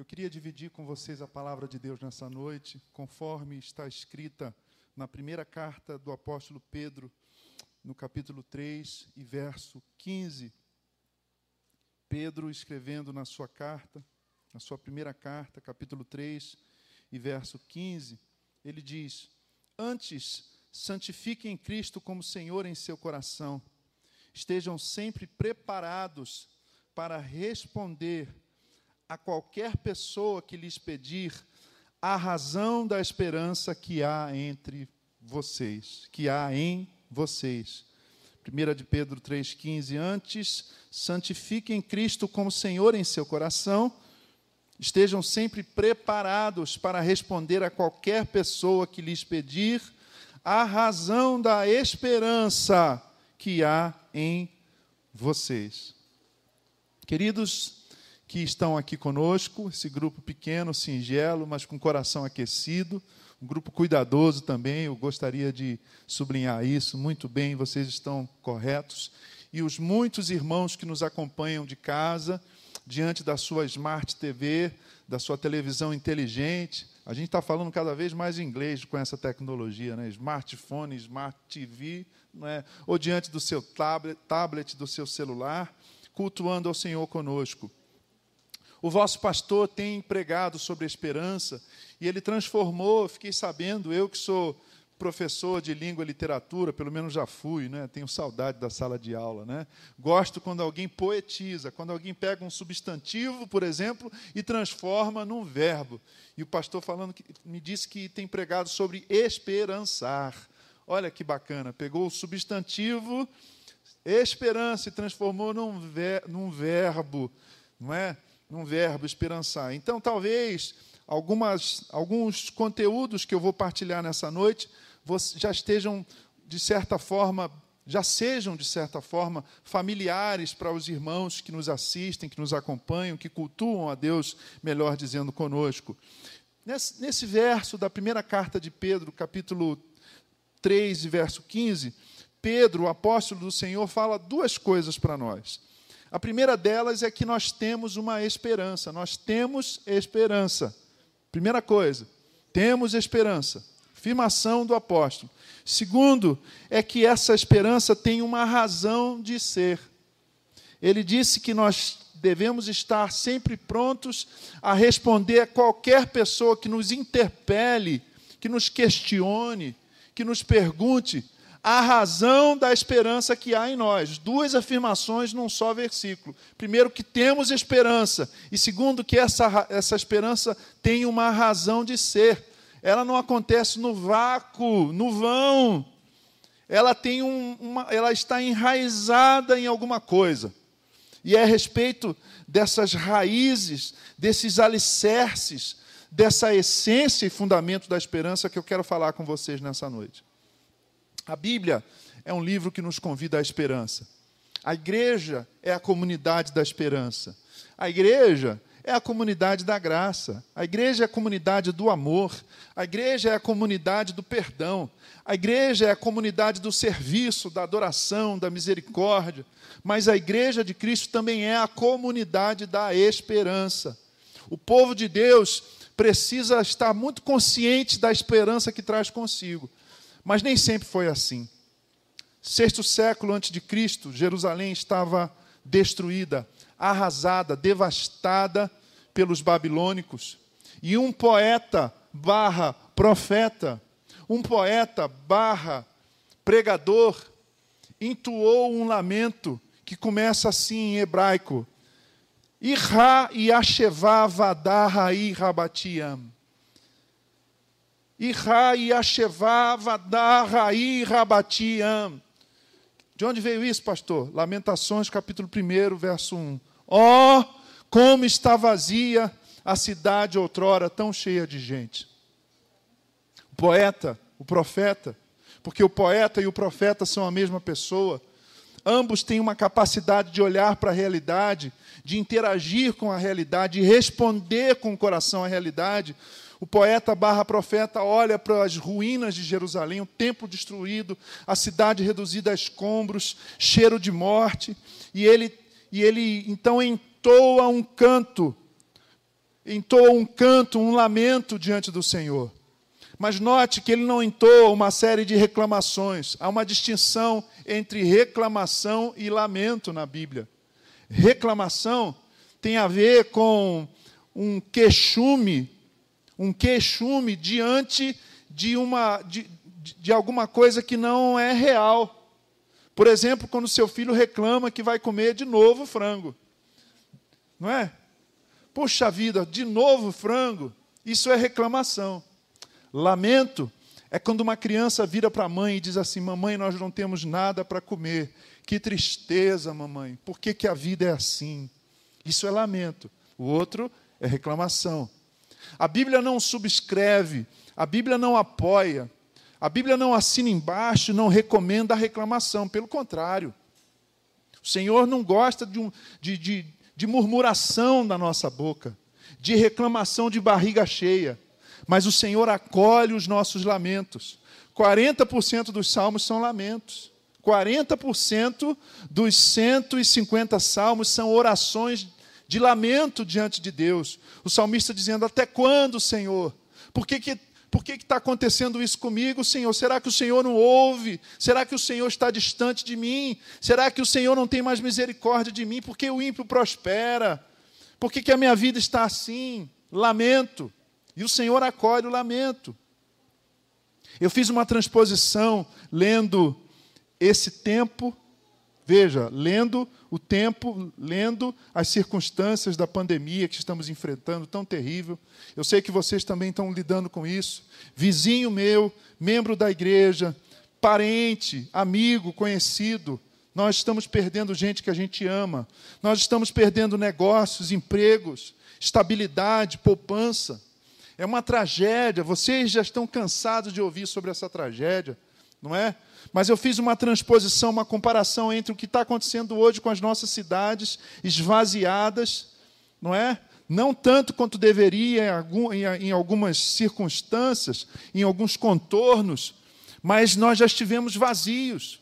Eu queria dividir com vocês a palavra de Deus nessa noite, conforme está escrita na primeira carta do apóstolo Pedro, no capítulo 3 e verso 15. Pedro escrevendo na sua carta, na sua primeira carta, capítulo 3 e verso 15, ele diz: Antes, santifiquem Cristo como Senhor em seu coração, estejam sempre preparados para responder a qualquer pessoa que lhes pedir a razão da esperança que há entre vocês, que há em vocês. 1 de Pedro 3,15, antes santifiquem Cristo como Senhor em seu coração, estejam sempre preparados para responder a qualquer pessoa que lhes pedir a razão da esperança que há em vocês. Queridos, que estão aqui conosco, esse grupo pequeno, singelo, mas com coração aquecido, um grupo cuidadoso também, eu gostaria de sublinhar isso, muito bem, vocês estão corretos. E os muitos irmãos que nos acompanham de casa, diante da sua Smart TV, da sua televisão inteligente, a gente está falando cada vez mais inglês com essa tecnologia, né? smartphone, smart TV, não é? ou diante do seu tablet, tablet, do seu celular, cultuando ao Senhor conosco. O vosso pastor tem pregado sobre a esperança e ele transformou, fiquei sabendo, eu que sou professor de língua e literatura, pelo menos já fui, né? tenho saudade da sala de aula. Né? Gosto quando alguém poetiza, quando alguém pega um substantivo, por exemplo, e transforma num verbo. E o pastor falando que, me disse que tem pregado sobre esperançar. Olha que bacana, pegou o substantivo esperança e transformou num, ver, num verbo, não é? Num verbo esperançar. Então, talvez algumas, alguns conteúdos que eu vou partilhar nessa noite já estejam, de certa forma, já sejam, de certa forma, familiares para os irmãos que nos assistem, que nos acompanham, que cultuam a Deus, melhor dizendo, conosco. Nesse, nesse verso da primeira carta de Pedro, capítulo 3 e verso 15, Pedro, o apóstolo do Senhor, fala duas coisas para nós. A primeira delas é que nós temos uma esperança, nós temos esperança. Primeira coisa, temos esperança. Afirmação do apóstolo. Segundo, é que essa esperança tem uma razão de ser. Ele disse que nós devemos estar sempre prontos a responder a qualquer pessoa que nos interpele, que nos questione, que nos pergunte a razão da esperança que há em nós. Duas afirmações num só versículo. Primeiro, que temos esperança. E segundo, que essa, essa esperança tem uma razão de ser. Ela não acontece no vácuo, no vão. Ela, tem um, uma, ela está enraizada em alguma coisa. E é a respeito dessas raízes, desses alicerces, dessa essência e fundamento da esperança que eu quero falar com vocês nessa noite. A Bíblia é um livro que nos convida à esperança. A igreja é a comunidade da esperança. A igreja é a comunidade da graça. A igreja é a comunidade do amor. A igreja é a comunidade do perdão. A igreja é a comunidade do serviço, da adoração, da misericórdia. Mas a igreja de Cristo também é a comunidade da esperança. O povo de Deus precisa estar muito consciente da esperança que traz consigo. Mas nem sempre foi assim. Sexto século antes de Cristo, Jerusalém estava destruída, arrasada, devastada pelos babilônicos. E um poeta barra profeta, um poeta barra pregador, entoou um lamento que começa assim em hebraico. Irra Yashevá Vadar Rabatiam. Irra Yashevá Vadar Rabatiam. De onde veio isso, pastor? Lamentações, capítulo 1, verso 1. Ó, oh, como está vazia a cidade outrora tão cheia de gente. O poeta, o profeta, porque o poeta e o profeta são a mesma pessoa. Ambos têm uma capacidade de olhar para a realidade, de interagir com a realidade, de responder com o coração à realidade, o poeta barra profeta olha para as ruínas de Jerusalém, o templo destruído, a cidade reduzida a escombros, cheiro de morte, e ele, e ele então entoa um canto entoa um canto, um lamento diante do Senhor. Mas note que ele não entoa uma série de reclamações. Há uma distinção entre reclamação e lamento na Bíblia. Reclamação tem a ver com um queixume, um queixume diante de, uma, de, de alguma coisa que não é real. Por exemplo, quando seu filho reclama que vai comer de novo frango. Não é? Puxa vida, de novo frango. Isso é reclamação. Lamento é quando uma criança vira para a mãe e diz assim: Mamãe, nós não temos nada para comer. Que tristeza, mamãe. Por que, que a vida é assim? Isso é lamento. O outro é reclamação. A Bíblia não subscreve, a Bíblia não apoia, a Bíblia não assina embaixo, não recomenda a reclamação. Pelo contrário. O Senhor não gosta de, um, de, de, de murmuração da nossa boca, de reclamação de barriga cheia mas o Senhor acolhe os nossos lamentos. 40% dos salmos são lamentos. 40% dos 150 salmos são orações de lamento diante de Deus. O salmista dizendo: Até quando, Senhor? Por que, que por que está acontecendo isso comigo, Senhor? Será que o Senhor não ouve? Será que o Senhor está distante de mim? Será que o Senhor não tem mais misericórdia de mim? Por que o ímpio prospera? Por que, que a minha vida está assim? Lamento. E o Senhor acolhe o lamento. Eu fiz uma transposição lendo esse tempo, veja, lendo o tempo, lendo as circunstâncias da pandemia que estamos enfrentando, tão terrível. Eu sei que vocês também estão lidando com isso. Vizinho meu, membro da igreja, parente, amigo, conhecido, nós estamos perdendo gente que a gente ama. Nós estamos perdendo negócios, empregos, estabilidade, poupança. É uma tragédia. Vocês já estão cansados de ouvir sobre essa tragédia, não é? Mas eu fiz uma transposição, uma comparação entre o que está acontecendo hoje com as nossas cidades esvaziadas, não é? Não tanto quanto deveria em algumas circunstâncias, em alguns contornos, mas nós já estivemos vazios.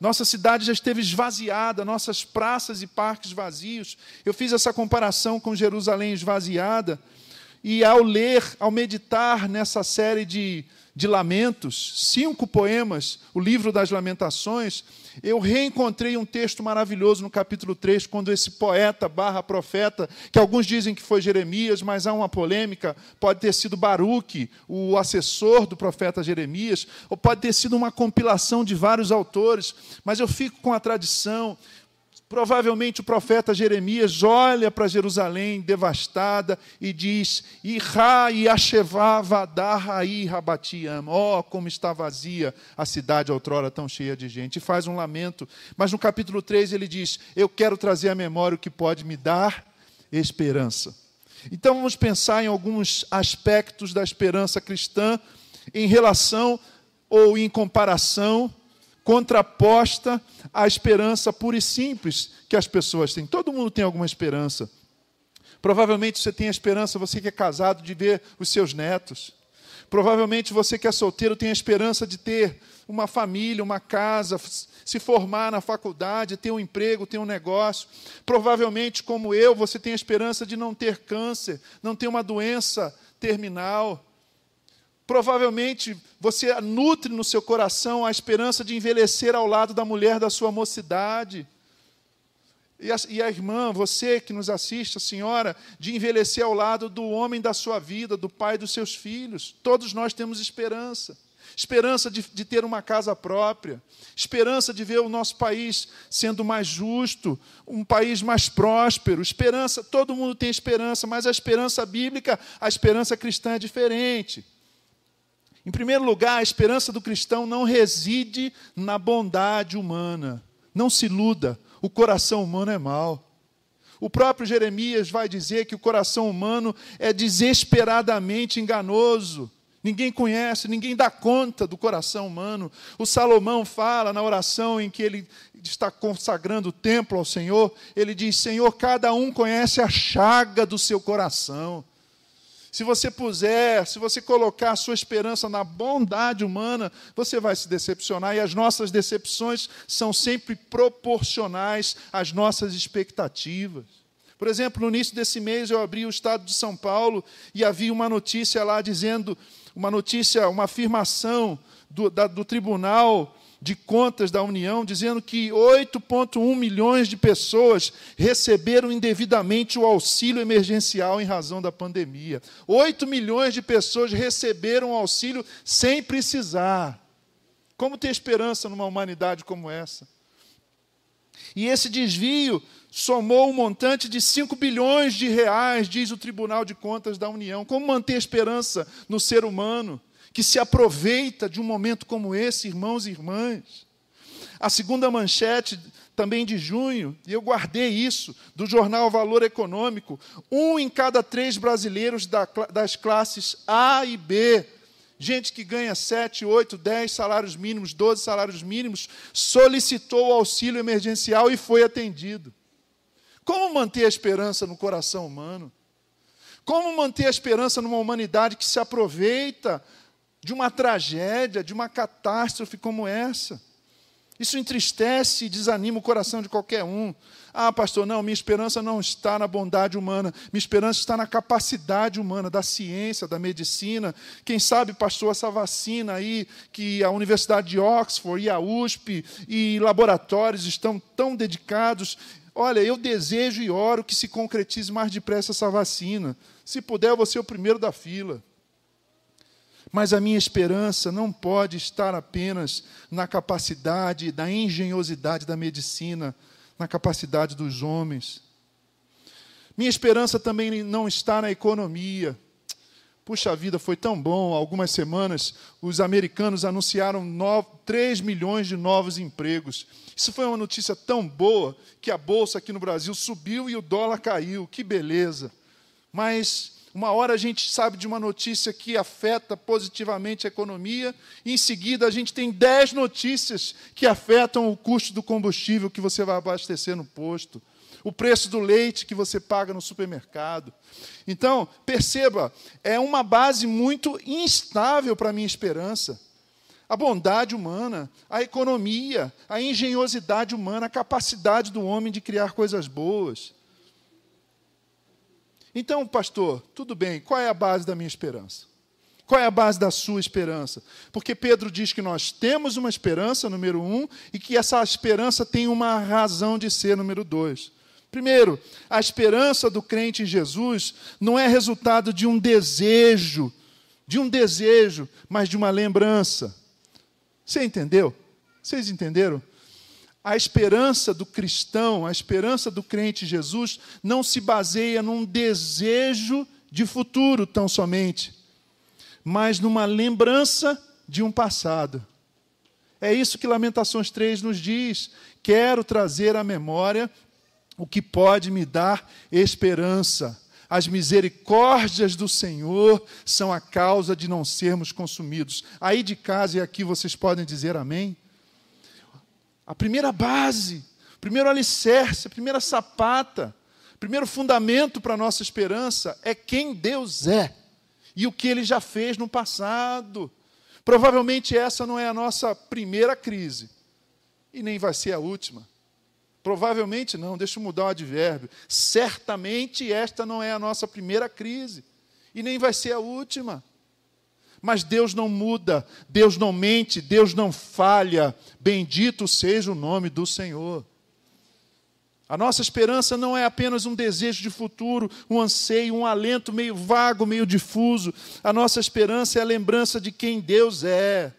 Nossa cidade já esteve esvaziada, nossas praças e parques vazios. Eu fiz essa comparação com Jerusalém esvaziada, e ao ler, ao meditar nessa série de, de lamentos, cinco poemas, o livro das lamentações, eu reencontrei um texto maravilhoso no capítulo 3, quando esse poeta barra profeta, que alguns dizem que foi Jeremias, mas há uma polêmica, pode ter sido Baruque, o assessor do profeta Jeremias, ou pode ter sido uma compilação de vários autores, mas eu fico com a tradição, Provavelmente o profeta Jeremias olha para Jerusalém devastada e diz: Irá e Ashevá vadar rabatiam. Oh, como está vazia a cidade outrora tão cheia de gente. E faz um lamento. Mas no capítulo 3 ele diz: Eu quero trazer à memória o que pode me dar esperança. Então vamos pensar em alguns aspectos da esperança cristã em relação ou em comparação contraposta à esperança pura e simples que as pessoas têm. Todo mundo tem alguma esperança. Provavelmente você tem a esperança, você que é casado, de ver os seus netos. Provavelmente você que é solteiro tem a esperança de ter uma família, uma casa, se formar na faculdade, ter um emprego, ter um negócio. Provavelmente, como eu, você tem a esperança de não ter câncer, não ter uma doença terminal. Provavelmente você nutre no seu coração a esperança de envelhecer ao lado da mulher da sua mocidade. E a, e a, irmã, você que nos assiste, a senhora, de envelhecer ao lado do homem da sua vida, do pai dos seus filhos. Todos nós temos esperança. Esperança de, de ter uma casa própria, esperança de ver o nosso país sendo mais justo, um país mais próspero. Esperança, todo mundo tem esperança, mas a esperança bíblica, a esperança cristã é diferente. Em primeiro lugar, a esperança do cristão não reside na bondade humana. Não se iluda, o coração humano é mau. O próprio Jeremias vai dizer que o coração humano é desesperadamente enganoso. Ninguém conhece, ninguém dá conta do coração humano. O Salomão fala na oração em que ele está consagrando o templo ao Senhor, ele diz: Senhor, cada um conhece a chaga do seu coração. Se você puser, se você colocar a sua esperança na bondade humana, você vai se decepcionar e as nossas decepções são sempre proporcionais às nossas expectativas. Por exemplo, no início desse mês eu abri o estado de São Paulo e havia uma notícia lá dizendo, uma notícia, uma afirmação do, da, do Tribunal de Contas da União, dizendo que 8,1 milhões de pessoas receberam indevidamente o auxílio emergencial em razão da pandemia. 8 milhões de pessoas receberam o auxílio sem precisar. Como ter esperança numa humanidade como essa? E esse desvio somou um montante de 5 bilhões de reais, diz o Tribunal de Contas da União. Como manter esperança no ser humano que se aproveita de um momento como esse, irmãos e irmãs? A segunda manchete, também de junho, e eu guardei isso, do jornal Valor Econômico: um em cada três brasileiros das classes A e B gente que ganha 7, 8, 10 salários mínimos, 12 salários mínimos, solicitou o auxílio emergencial e foi atendido. Como manter a esperança no coração humano? Como manter a esperança numa humanidade que se aproveita de uma tragédia, de uma catástrofe como essa? Isso entristece e desanima o coração de qualquer um. Ah, pastor, não, minha esperança não está na bondade humana, minha esperança está na capacidade humana, da ciência, da medicina. Quem sabe, pastor, essa vacina aí que a Universidade de Oxford e a USP e laboratórios estão tão dedicados Olha, eu desejo e oro que se concretize mais depressa essa vacina. Se puder, vou ser o primeiro da fila. Mas a minha esperança não pode estar apenas na capacidade, na engenhosidade da medicina, na capacidade dos homens. Minha esperança também não está na economia. Puxa vida, foi tão bom. Algumas semanas, os americanos anunciaram 3 milhões de novos empregos. Isso foi uma notícia tão boa que a bolsa aqui no Brasil subiu e o dólar caiu. Que beleza. Mas uma hora a gente sabe de uma notícia que afeta positivamente a economia, em seguida a gente tem 10 notícias que afetam o custo do combustível que você vai abastecer no posto o preço do leite que você paga no supermercado. Então, perceba, é uma base muito instável para a minha esperança. A bondade humana, a economia, a engenhosidade humana, a capacidade do homem de criar coisas boas. Então, pastor, tudo bem, qual é a base da minha esperança? Qual é a base da sua esperança? Porque Pedro diz que nós temos uma esperança, número um, e que essa esperança tem uma razão de ser, número dois. Primeiro, a esperança do crente em Jesus não é resultado de um desejo, de um desejo, mas de uma lembrança. Você entendeu? Vocês entenderam? A esperança do cristão, a esperança do crente Jesus, não se baseia num desejo de futuro tão somente, mas numa lembrança de um passado. É isso que Lamentações 3 nos diz. Quero trazer à memória o que pode me dar esperança. As misericórdias do Senhor são a causa de não sermos consumidos. Aí de casa e aqui vocês podem dizer amém? A primeira base, o primeiro alicerce, a primeira sapata, o primeiro fundamento para a nossa esperança é quem Deus é e o que Ele já fez no passado. Provavelmente essa não é a nossa primeira crise e nem vai ser a última. Provavelmente não, deixa eu mudar o advérbio. Certamente esta não é a nossa primeira crise e nem vai ser a última. Mas Deus não muda, Deus não mente, Deus não falha. Bendito seja o nome do Senhor. A nossa esperança não é apenas um desejo de futuro, um anseio, um alento meio vago, meio difuso. A nossa esperança é a lembrança de quem Deus é.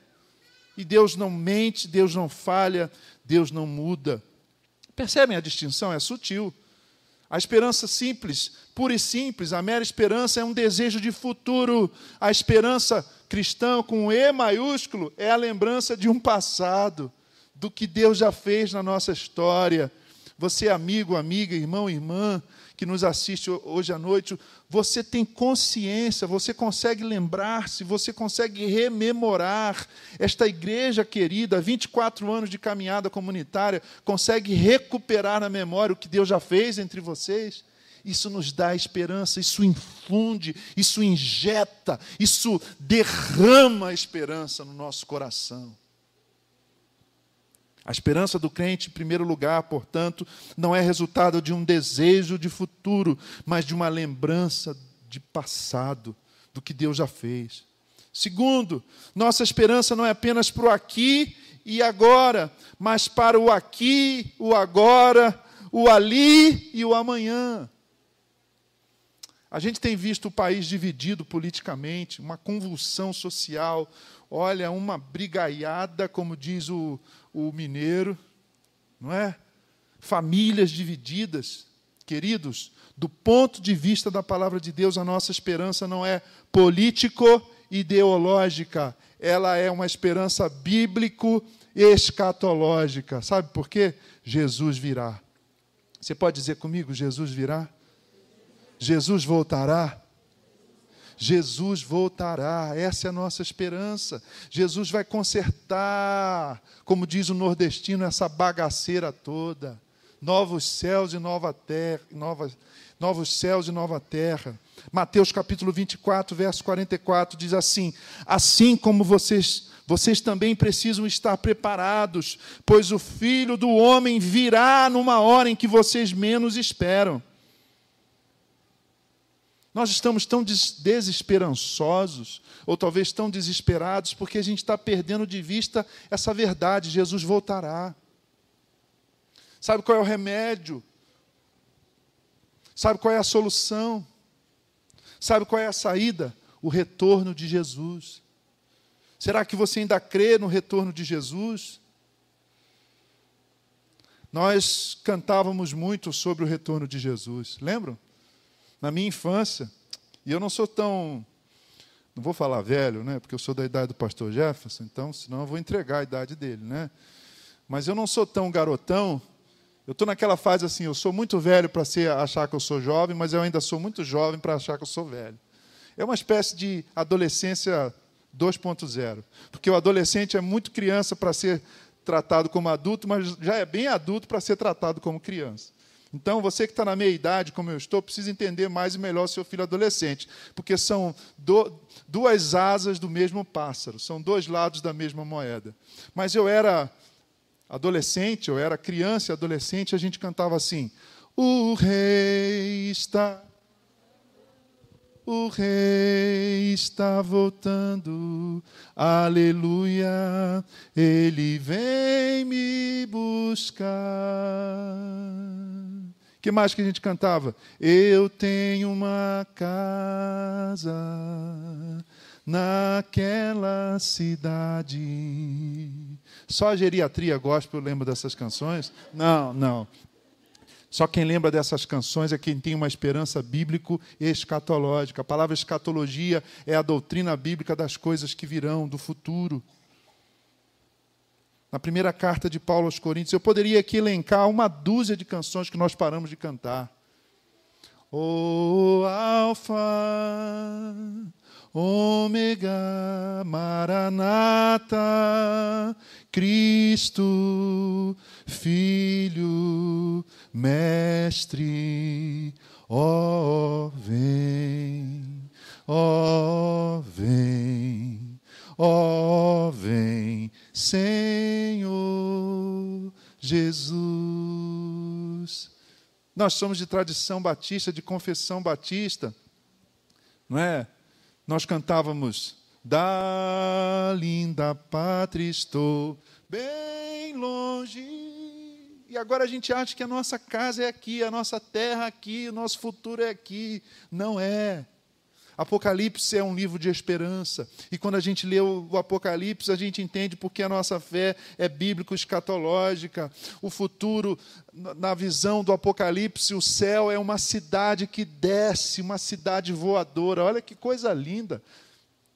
E Deus não mente, Deus não falha, Deus não muda. Percebem a distinção? É sutil. A esperança simples, pura e simples, a mera esperança é um desejo de futuro. A esperança cristã, com E maiúsculo, é a lembrança de um passado, do que Deus já fez na nossa história. Você, amigo, amiga, irmão, irmã, que nos assiste hoje à noite, você tem consciência, você consegue lembrar-se, você consegue rememorar. Esta igreja querida, 24 anos de caminhada comunitária, consegue recuperar na memória o que Deus já fez entre vocês? Isso nos dá esperança, isso infunde, isso injeta, isso derrama esperança no nosso coração. A esperança do crente, em primeiro lugar, portanto, não é resultado de um desejo de futuro, mas de uma lembrança de passado, do que Deus já fez. Segundo, nossa esperança não é apenas para o aqui e agora, mas para o aqui, o agora, o ali e o amanhã. A gente tem visto o país dividido politicamente, uma convulsão social, olha, uma brigaiada, como diz o, o mineiro, não é? Famílias divididas. Queridos, do ponto de vista da palavra de Deus, a nossa esperança não é político-ideológica, ela é uma esperança bíblico-escatológica. Sabe por quê? Jesus virá. Você pode dizer comigo: Jesus virá? Jesus voltará? Jesus voltará, essa é a nossa esperança. Jesus vai consertar, como diz o nordestino, essa bagaceira toda. Novos céus e nova terra, novas, novos céus e nova terra. Mateus capítulo 24, verso 44 diz assim: Assim como vocês vocês também precisam estar preparados, pois o filho do homem virá numa hora em que vocês menos esperam. Nós estamos tão desesperançosos, ou talvez tão desesperados, porque a gente está perdendo de vista essa verdade: Jesus voltará. Sabe qual é o remédio? Sabe qual é a solução? Sabe qual é a saída? O retorno de Jesus. Será que você ainda crê no retorno de Jesus? Nós cantávamos muito sobre o retorno de Jesus, lembram? Na minha infância, e eu não sou tão, não vou falar velho, né, porque eu sou da idade do pastor Jefferson, então, senão eu vou entregar a idade dele, né? Mas eu não sou tão garotão, eu estou naquela fase assim, eu sou muito velho para achar que eu sou jovem, mas eu ainda sou muito jovem para achar que eu sou velho. É uma espécie de adolescência 2.0, porque o adolescente é muito criança para ser tratado como adulto, mas já é bem adulto para ser tratado como criança. Então, você que está na meia idade, como eu estou, precisa entender mais e melhor seu filho adolescente, porque são do, duas asas do mesmo pássaro, são dois lados da mesma moeda. Mas eu era adolescente, eu era criança e adolescente, a gente cantava assim: O rei está. O rei está voltando, aleluia, ele vem me buscar que mais que a gente cantava? Eu tenho uma casa naquela cidade. Só a geriatria gospel lembra dessas canções? Não, não. Só quem lembra dessas canções é quem tem uma esperança bíblico escatológica. A palavra escatologia é a doutrina bíblica das coisas que virão, do futuro na primeira carta de Paulo aos Coríntios. Eu poderia aqui elencar uma dúzia de canções que nós paramos de cantar. O oh, Alfa, Ômega, Maranata, Cristo, Filho, Mestre, ó, oh, vem, ó, oh, vem, ó, vem Senhor Jesus. Nós somos de tradição batista, de confissão batista, não é? Nós cantávamos da linda pátria estou bem longe. E agora a gente acha que a nossa casa é aqui, a nossa terra é aqui, o nosso futuro é aqui. Não é. Apocalipse é um livro de esperança. E quando a gente lê o Apocalipse, a gente entende porque a nossa fé é bíblico-escatológica. O futuro, na visão do Apocalipse, o céu é uma cidade que desce, uma cidade voadora. Olha que coisa linda.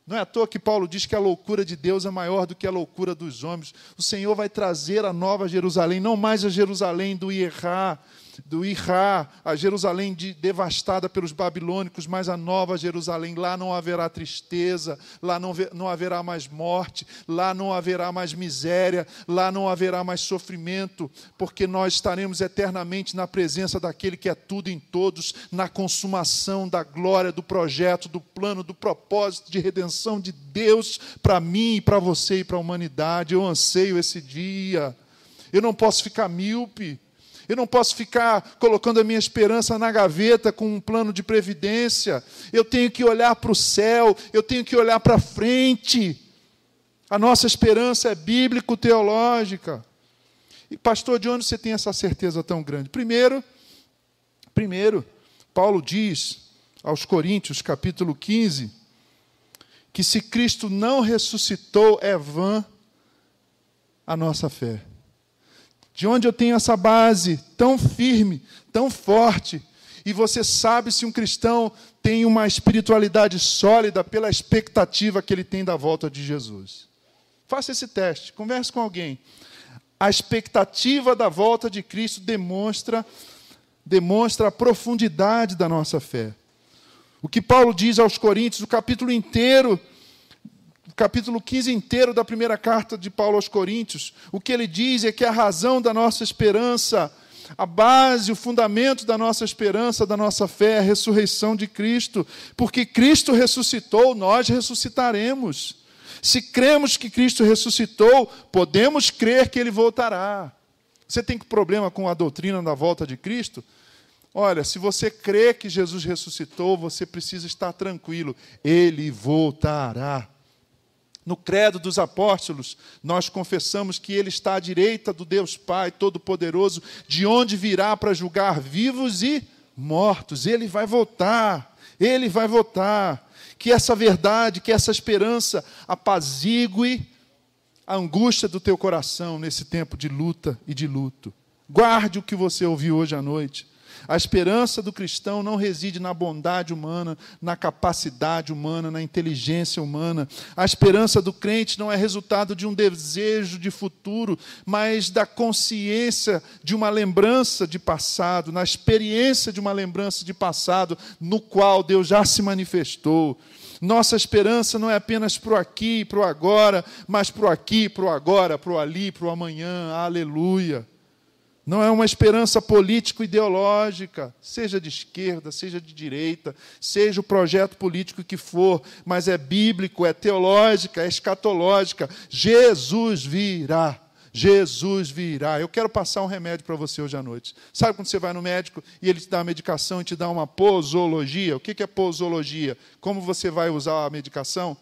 Não é à toa que Paulo diz que a loucura de Deus é maior do que a loucura dos homens. O Senhor vai trazer a nova Jerusalém, não mais a Jerusalém do Ierá, do Irá, a Jerusalém de, devastada pelos babilônicos, mas a nova Jerusalém, lá não haverá tristeza, lá não, não haverá mais morte, lá não haverá mais miséria, lá não haverá mais sofrimento, porque nós estaremos eternamente na presença daquele que é tudo em todos, na consumação da glória, do projeto, do plano, do propósito de redenção de Deus para mim e para você e para a humanidade. Eu anseio esse dia. Eu não posso ficar míope. Eu não posso ficar colocando a minha esperança na gaveta com um plano de previdência. Eu tenho que olhar para o céu, eu tenho que olhar para frente. A nossa esperança é bíblico-teológica. E pastor, de onde você tem essa certeza tão grande? Primeiro, primeiro, Paulo diz aos Coríntios, capítulo 15, que se Cristo não ressuscitou, é vã a nossa fé. De onde eu tenho essa base tão firme, tão forte, e você sabe se um cristão tem uma espiritualidade sólida pela expectativa que ele tem da volta de Jesus. Faça esse teste, converse com alguém. A expectativa da volta de Cristo demonstra demonstra a profundidade da nossa fé. O que Paulo diz aos Coríntios, o capítulo inteiro capítulo 15 inteiro da primeira carta de Paulo aos Coríntios, o que ele diz é que a razão da nossa esperança, a base, o fundamento da nossa esperança, da nossa fé é a ressurreição de Cristo, porque Cristo ressuscitou, nós ressuscitaremos. Se cremos que Cristo ressuscitou, podemos crer que ele voltará. Você tem problema com a doutrina da volta de Cristo? Olha, se você crê que Jesus ressuscitou, você precisa estar tranquilo, ele voltará. No credo dos apóstolos, nós confessamos que ele está à direita do Deus Pai Todo-Poderoso, de onde virá para julgar vivos e mortos. Ele vai voltar, ele vai voltar. Que essa verdade, que essa esperança apazigue a angústia do teu coração nesse tempo de luta e de luto. Guarde o que você ouviu hoje à noite. A esperança do cristão não reside na bondade humana, na capacidade humana, na inteligência humana. A esperança do crente não é resultado de um desejo de futuro, mas da consciência de uma lembrança de passado, na experiência de uma lembrança de passado, no qual Deus já se manifestou. Nossa esperança não é apenas para o aqui, para o agora, mas para o aqui, para o agora, para o ali, para o amanhã. Aleluia. Não é uma esperança político-ideológica, seja de esquerda, seja de direita, seja o projeto político que for, mas é bíblico, é teológica, é escatológica. Jesus virá. Jesus virá. Eu quero passar um remédio para você hoje à noite. Sabe quando você vai no médico e ele te dá a medicação e te dá uma posologia? O que é posologia? Como você vai usar a medicação?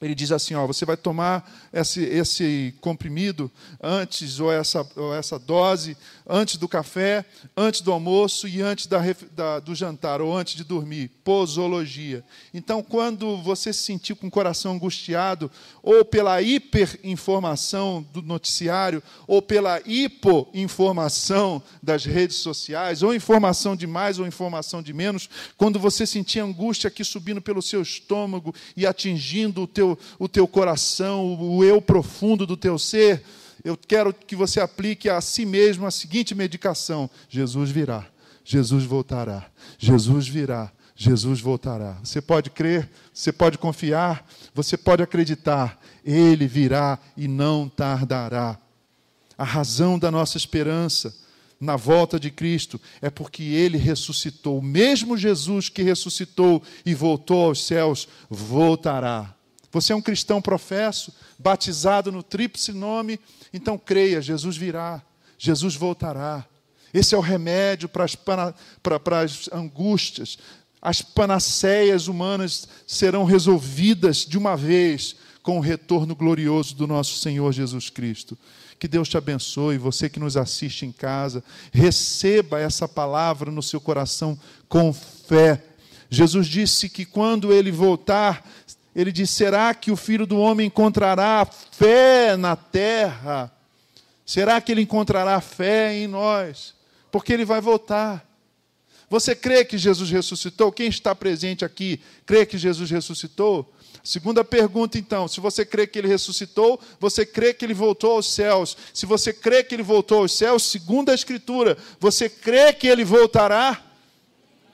Ele diz assim: ó, você vai tomar esse, esse comprimido antes, ou essa, ou essa dose, antes do café, antes do almoço e antes da, da, do jantar, ou antes de dormir. Posologia. Então, quando você se sentir com o coração angustiado, ou pela hiperinformação do noticiário, ou pela hipoinformação das redes sociais, ou informação de mais ou informação de menos, quando você sentir angústia aqui subindo pelo seu estômago e atingindo o teu teu, o teu coração, o eu profundo do teu ser, eu quero que você aplique a si mesmo a seguinte medicação: Jesus virá, Jesus voltará, Jesus virá, Jesus voltará. Você pode crer, você pode confiar, você pode acreditar, Ele virá e não tardará. A razão da nossa esperança na volta de Cristo é porque Ele ressuscitou. O mesmo Jesus que ressuscitou e voltou aos céus, voltará. Você é um cristão professo, batizado no tríplice nome, então creia, Jesus virá, Jesus voltará. Esse é o remédio para as, para, para as angústias. As panaceias humanas serão resolvidas de uma vez com o retorno glorioso do nosso Senhor Jesus Cristo. Que Deus te abençoe, você que nos assiste em casa, receba essa palavra no seu coração com fé. Jesus disse que quando ele voltar, ele diz: será que o filho do homem encontrará fé na terra? Será que ele encontrará fé em nós? Porque ele vai voltar. Você crê que Jesus ressuscitou? Quem está presente aqui crê que Jesus ressuscitou? Segunda pergunta, então: se você crê que ele ressuscitou, você crê que ele voltou aos céus. Se você crê que ele voltou aos céus, segundo a Escritura, você crê que ele voltará?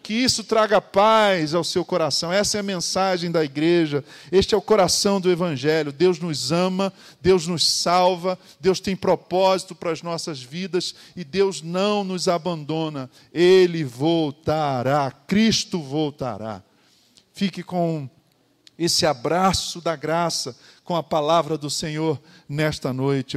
Que isso traga paz ao seu coração. Essa é a mensagem da igreja. Este é o coração do Evangelho. Deus nos ama, Deus nos salva, Deus tem propósito para as nossas vidas e Deus não nos abandona. Ele voltará, Cristo voltará. Fique com esse abraço da graça, com a palavra do Senhor nesta noite.